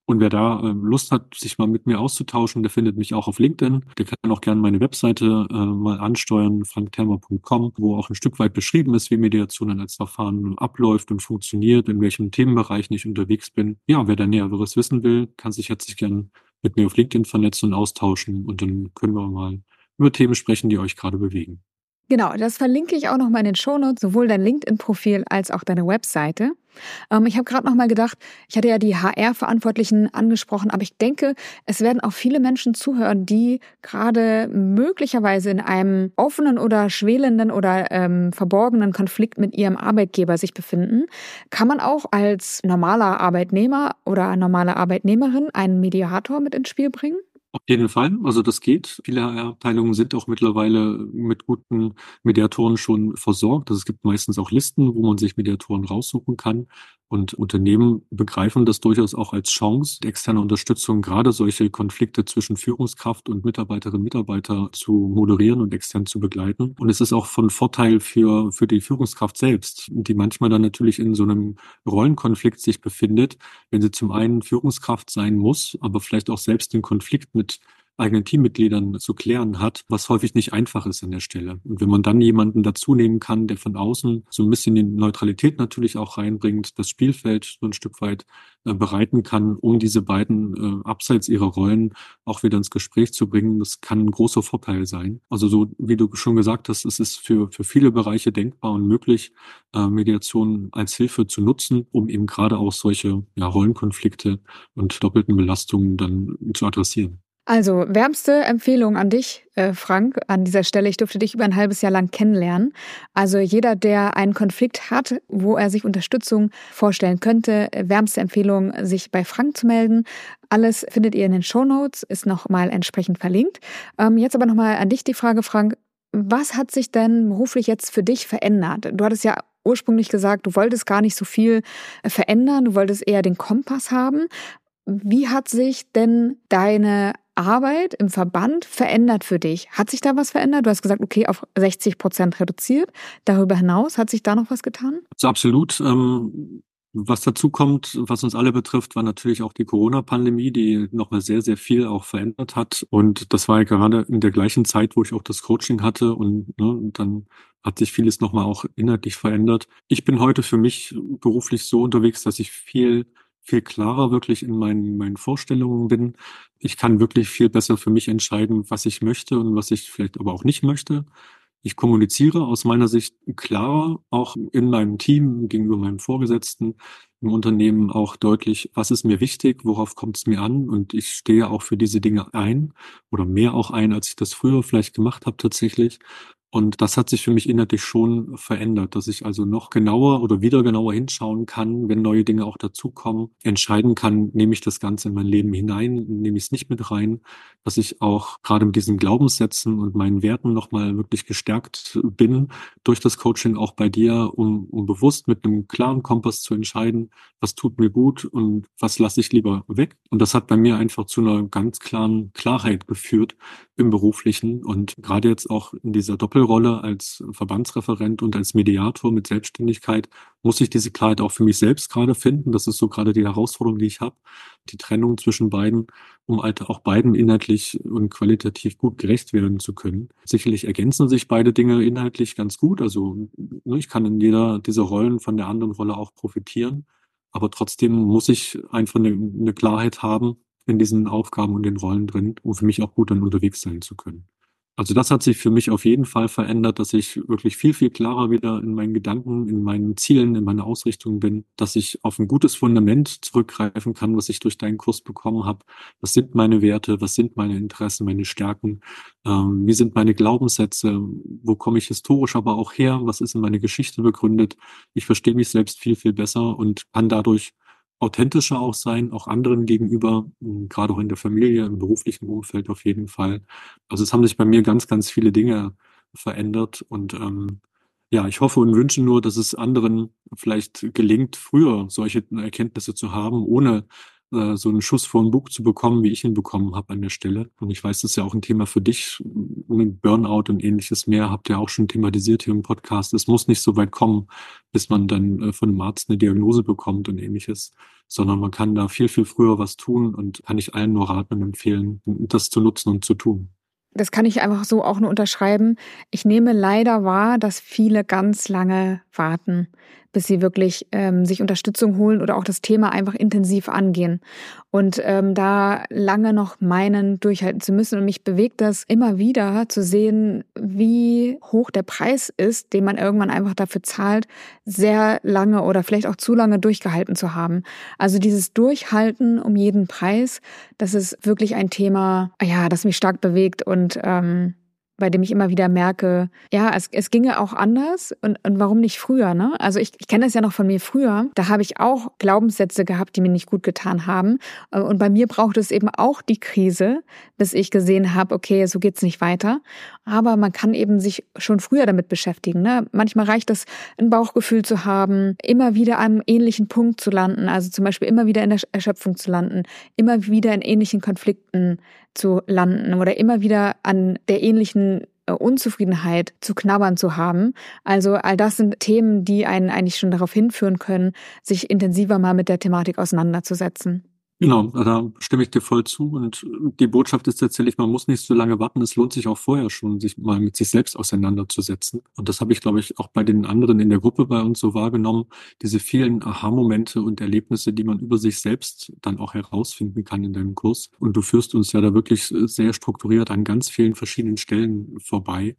S2: Und wer da äh, Lust hat, sich mal mit mir auszutauschen, der findet mich auch auf LinkedIn. Der kann auch gerne meine Webseite äh, mal ansteuern, frankthermer.com, wo auch ein Stück weit beschrieben ist, wie Mediation als Verfahren abläuft und funktioniert, in welchem Themenbereich ich unterwegs bin. Ja, wer da Näheres wissen will, kann sich herzlich gerne mit mir auf LinkedIn vernetzen und austauschen und dann können wir mal über Themen sprechen, die euch gerade bewegen.
S1: Genau, das verlinke ich auch nochmal in den Shownotes, sowohl dein LinkedIn-Profil als auch deine Webseite. Ähm, ich habe gerade nochmal gedacht, ich hatte ja die HR-Verantwortlichen angesprochen, aber ich denke, es werden auch viele Menschen zuhören, die gerade möglicherweise in einem offenen oder schwelenden oder ähm, verborgenen Konflikt mit ihrem Arbeitgeber sich befinden. Kann man auch als normaler Arbeitnehmer oder normale Arbeitnehmerin einen Mediator mit ins Spiel bringen?
S2: Auf jeden Fall, also das geht. Viele Abteilungen sind auch mittlerweile mit guten Mediatoren schon versorgt. Also es gibt meistens auch Listen, wo man sich Mediatoren raussuchen kann. Und Unternehmen begreifen das durchaus auch als Chance, externe Unterstützung, gerade solche Konflikte zwischen Führungskraft und Mitarbeiterinnen und Mitarbeiter zu moderieren und extern zu begleiten. Und es ist auch von Vorteil für, für die Führungskraft selbst, die manchmal dann natürlich in so einem Rollenkonflikt sich befindet, wenn sie zum einen Führungskraft sein muss, aber vielleicht auch selbst den Konflikt mit eigenen Teammitgliedern zu klären hat, was häufig nicht einfach ist an der Stelle. Und wenn man dann jemanden dazu nehmen kann, der von außen so ein bisschen die Neutralität natürlich auch reinbringt, das Spielfeld so ein Stück weit äh, bereiten kann, um diese beiden äh, abseits ihrer Rollen auch wieder ins Gespräch zu bringen, das kann ein großer Vorteil sein. Also so wie du schon gesagt hast, es ist für, für viele Bereiche denkbar und möglich, äh, Mediation als Hilfe zu nutzen, um eben gerade auch solche ja, Rollenkonflikte und doppelten Belastungen dann zu adressieren.
S1: Also wärmste Empfehlung an dich, äh, Frank, an dieser Stelle. Ich durfte dich über ein halbes Jahr lang kennenlernen. Also jeder, der einen Konflikt hat, wo er sich Unterstützung vorstellen könnte, wärmste Empfehlung, sich bei Frank zu melden. Alles findet ihr in den Show Notes, ist nochmal entsprechend verlinkt. Ähm, jetzt aber nochmal an dich die Frage, Frank. Was hat sich denn beruflich jetzt für dich verändert? Du hattest ja ursprünglich gesagt, du wolltest gar nicht so viel verändern, du wolltest eher den Kompass haben. Wie hat sich denn deine Arbeit im Verband verändert für dich? Hat sich da was verändert? Du hast gesagt, okay, auf 60 Prozent reduziert. Darüber hinaus, hat sich da noch was getan?
S2: Also absolut. Ähm, was dazu kommt, was uns alle betrifft, war natürlich auch die Corona-Pandemie, die nochmal sehr, sehr viel auch verändert hat. Und das war ja gerade in der gleichen Zeit, wo ich auch das Coaching hatte und, ne, und dann hat sich vieles nochmal auch inhaltlich verändert. Ich bin heute für mich beruflich so unterwegs, dass ich viel viel klarer wirklich in meinen, meinen Vorstellungen bin. Ich kann wirklich viel besser für mich entscheiden, was ich möchte und was ich vielleicht aber auch nicht möchte. Ich kommuniziere aus meiner Sicht klarer, auch in meinem Team, gegenüber meinen Vorgesetzten, im Unternehmen auch deutlich, was ist mir wichtig, worauf kommt es mir an und ich stehe auch für diese Dinge ein oder mehr auch ein, als ich das früher vielleicht gemacht habe tatsächlich. Und das hat sich für mich inhaltlich schon verändert, dass ich also noch genauer oder wieder genauer hinschauen kann, wenn neue Dinge auch dazukommen, entscheiden kann, nehme ich das Ganze in mein Leben hinein, nehme ich es nicht mit rein, dass ich auch gerade mit diesen Glaubenssätzen und meinen Werten nochmal wirklich gestärkt bin durch das Coaching auch bei dir, um, um bewusst mit einem klaren Kompass zu entscheiden, was tut mir gut und was lasse ich lieber weg. Und das hat bei mir einfach zu einer ganz klaren Klarheit geführt im beruflichen und gerade jetzt auch in dieser Doppel Doppelrolle als Verbandsreferent und als Mediator mit Selbstständigkeit muss ich diese Klarheit auch für mich selbst gerade finden. Das ist so gerade die Herausforderung, die ich habe, die Trennung zwischen beiden, um halt auch beiden inhaltlich und qualitativ gut gerecht werden zu können. Sicherlich ergänzen sich beide Dinge inhaltlich ganz gut. Also ne, ich kann in jeder dieser Rollen von der anderen Rolle auch profitieren. Aber trotzdem muss ich einfach eine, eine Klarheit haben in diesen Aufgaben und den Rollen drin, um für mich auch gut dann unterwegs sein zu können. Also das hat sich für mich auf jeden Fall verändert, dass ich wirklich viel, viel klarer wieder in meinen Gedanken, in meinen Zielen, in meiner Ausrichtung bin, dass ich auf ein gutes Fundament zurückgreifen kann, was ich durch deinen Kurs bekommen habe. Was sind meine Werte? Was sind meine Interessen, meine Stärken? Ähm, wie sind meine Glaubenssätze? Wo komme ich historisch aber auch her? Was ist in meine Geschichte begründet? Ich verstehe mich selbst viel, viel besser und kann dadurch authentischer auch sein, auch anderen gegenüber, hm, gerade auch in der Familie, im beruflichen Umfeld auf jeden Fall. Also es haben sich bei mir ganz, ganz viele Dinge verändert und ähm, ja, ich hoffe und wünsche nur, dass es anderen vielleicht gelingt, früher solche Erkenntnisse zu haben, ohne äh, so einen Schuss vor den Bug zu bekommen, wie ich ihn bekommen habe an der Stelle. Und ich weiß, das ist ja auch ein Thema für dich, Burnout und ähnliches mehr, habt ihr auch schon thematisiert hier im Podcast. Es muss nicht so weit kommen, bis man dann äh, von einem Arzt eine Diagnose bekommt und ähnliches, sondern man kann da viel, viel früher was tun und kann ich allen nur raten und empfehlen, das zu nutzen und zu tun.
S1: Das kann ich einfach so auch nur unterschreiben. Ich nehme leider wahr, dass viele ganz lange warten, bis sie wirklich ähm, sich Unterstützung holen oder auch das Thema einfach intensiv angehen. Und ähm, da lange noch meinen, durchhalten zu müssen. Und mich bewegt das immer wieder zu sehen, wie hoch der Preis ist, den man irgendwann einfach dafür zahlt, sehr lange oder vielleicht auch zu lange durchgehalten zu haben. Also dieses Durchhalten um jeden Preis, das ist wirklich ein Thema, ja, das mich stark bewegt und ähm, bei dem ich immer wieder merke, ja, es, es ginge auch anders und, und warum nicht früher, ne? Also ich, ich kenne das ja noch von mir früher, da habe ich auch Glaubenssätze gehabt, die mir nicht gut getan haben äh, und bei mir braucht es eben auch die Krise, bis ich gesehen habe, okay, so geht's nicht weiter, aber man kann eben sich schon früher damit beschäftigen, ne? Manchmal reicht es, ein Bauchgefühl zu haben, immer wieder am ähnlichen Punkt zu landen, also zum Beispiel immer wieder in der Erschöpfung zu landen, immer wieder in ähnlichen Konflikten zu landen oder immer wieder an der ähnlichen äh, Unzufriedenheit zu knabbern zu haben. Also all das sind Themen, die einen eigentlich schon darauf hinführen können, sich intensiver mal mit der Thematik auseinanderzusetzen.
S2: Genau, da stimme ich dir voll zu. Und die Botschaft ist tatsächlich, man muss nicht so lange warten. Es lohnt sich auch vorher schon, sich mal mit sich selbst auseinanderzusetzen. Und das habe ich, glaube ich, auch bei den anderen in der Gruppe bei uns so wahrgenommen. Diese vielen Aha-Momente und Erlebnisse, die man über sich selbst dann auch herausfinden kann in deinem Kurs. Und du führst uns ja da wirklich sehr strukturiert an ganz vielen verschiedenen Stellen vorbei.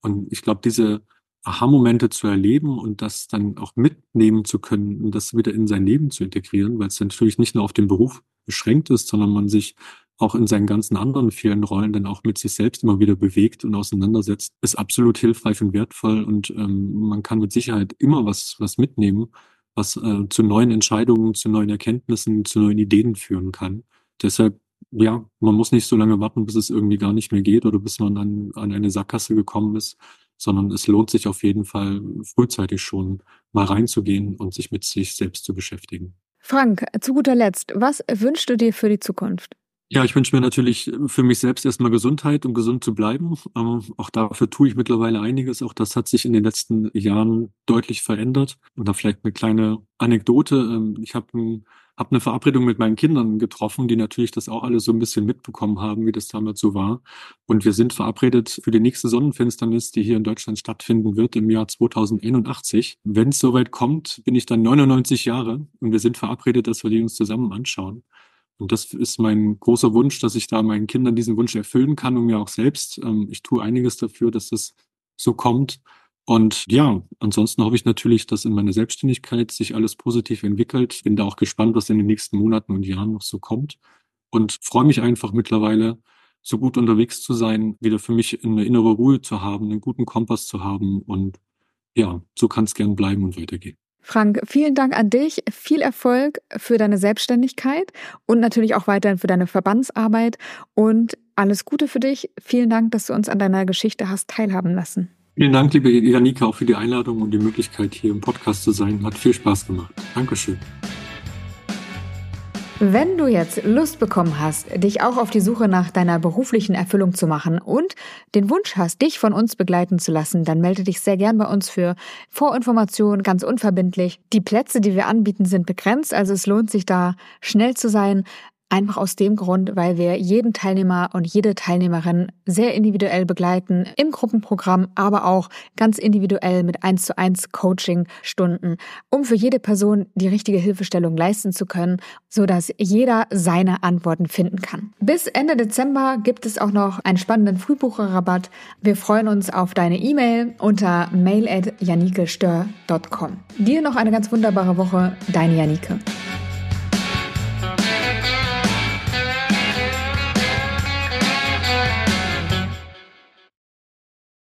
S2: Und ich glaube, diese Aha-Momente zu erleben und das dann auch mitnehmen zu können und das wieder in sein Leben zu integrieren, weil es natürlich nicht nur auf den Beruf beschränkt ist, sondern man sich auch in seinen ganzen anderen vielen Rollen dann auch mit sich selbst immer wieder bewegt und auseinandersetzt, ist absolut hilfreich und wertvoll und ähm, man kann mit Sicherheit immer was, was mitnehmen, was äh, zu neuen Entscheidungen, zu neuen Erkenntnissen, zu neuen Ideen führen kann. Deshalb, ja, man muss nicht so lange warten, bis es irgendwie gar nicht mehr geht oder bis man an, an eine Sackgasse gekommen ist, sondern es lohnt sich auf jeden Fall frühzeitig schon mal reinzugehen und sich mit sich selbst zu beschäftigen.
S1: Frank, zu guter Letzt, was wünschst du dir für die Zukunft?
S2: Ja, ich wünsche mir natürlich für mich selbst erstmal Gesundheit, um gesund zu bleiben. Ähm, auch dafür tue ich mittlerweile einiges. Auch das hat sich in den letzten Jahren deutlich verändert. Und da vielleicht eine kleine Anekdote. Ähm, ich habe einen habe eine Verabredung mit meinen Kindern getroffen, die natürlich das auch alle so ein bisschen mitbekommen haben, wie das damals so war. Und wir sind verabredet für die nächste Sonnenfinsternis, die hier in Deutschland stattfinden wird im Jahr 2081. Wenn es soweit kommt, bin ich dann 99 Jahre und wir sind verabredet, dass wir die uns zusammen anschauen. Und das ist mein großer Wunsch, dass ich da meinen Kindern diesen Wunsch erfüllen kann und mir auch selbst. Ähm, ich tue einiges dafür, dass das so kommt. Und ja, ansonsten hoffe ich natürlich, dass in meiner Selbstständigkeit sich alles positiv entwickelt. Bin da auch gespannt, was in den nächsten Monaten und Jahren noch so kommt. Und freue mich einfach mittlerweile, so gut unterwegs zu sein, wieder für mich eine innere Ruhe zu haben, einen guten Kompass zu haben. Und ja, so kann es gern bleiben und weitergehen.
S1: Frank, vielen Dank an dich. Viel Erfolg für deine Selbstständigkeit und natürlich auch weiterhin für deine Verbandsarbeit. Und alles Gute für dich. Vielen Dank, dass du uns an deiner Geschichte hast teilhaben lassen.
S2: Vielen Dank, liebe Janika, auch für die Einladung und die Möglichkeit, hier im Podcast zu sein. Hat viel Spaß gemacht. Dankeschön.
S1: Wenn du jetzt Lust bekommen hast, dich auch auf die Suche nach deiner beruflichen Erfüllung zu machen und den Wunsch hast, dich von uns begleiten zu lassen, dann melde dich sehr gern bei uns für Vorinformationen, ganz unverbindlich. Die Plätze, die wir anbieten, sind begrenzt, also es lohnt sich da schnell zu sein. Einfach aus dem Grund, weil wir jeden Teilnehmer und jede Teilnehmerin sehr individuell begleiten im Gruppenprogramm, aber auch ganz individuell mit 1 zu 1 Coaching-Stunden, um für jede Person die richtige Hilfestellung leisten zu können, so dass jeder seine Antworten finden kann. Bis Ende Dezember gibt es auch noch einen spannenden Frühbucherrabatt. Wir freuen uns auf deine E-Mail unter mail at. Dir noch eine ganz wunderbare Woche, deine Janike.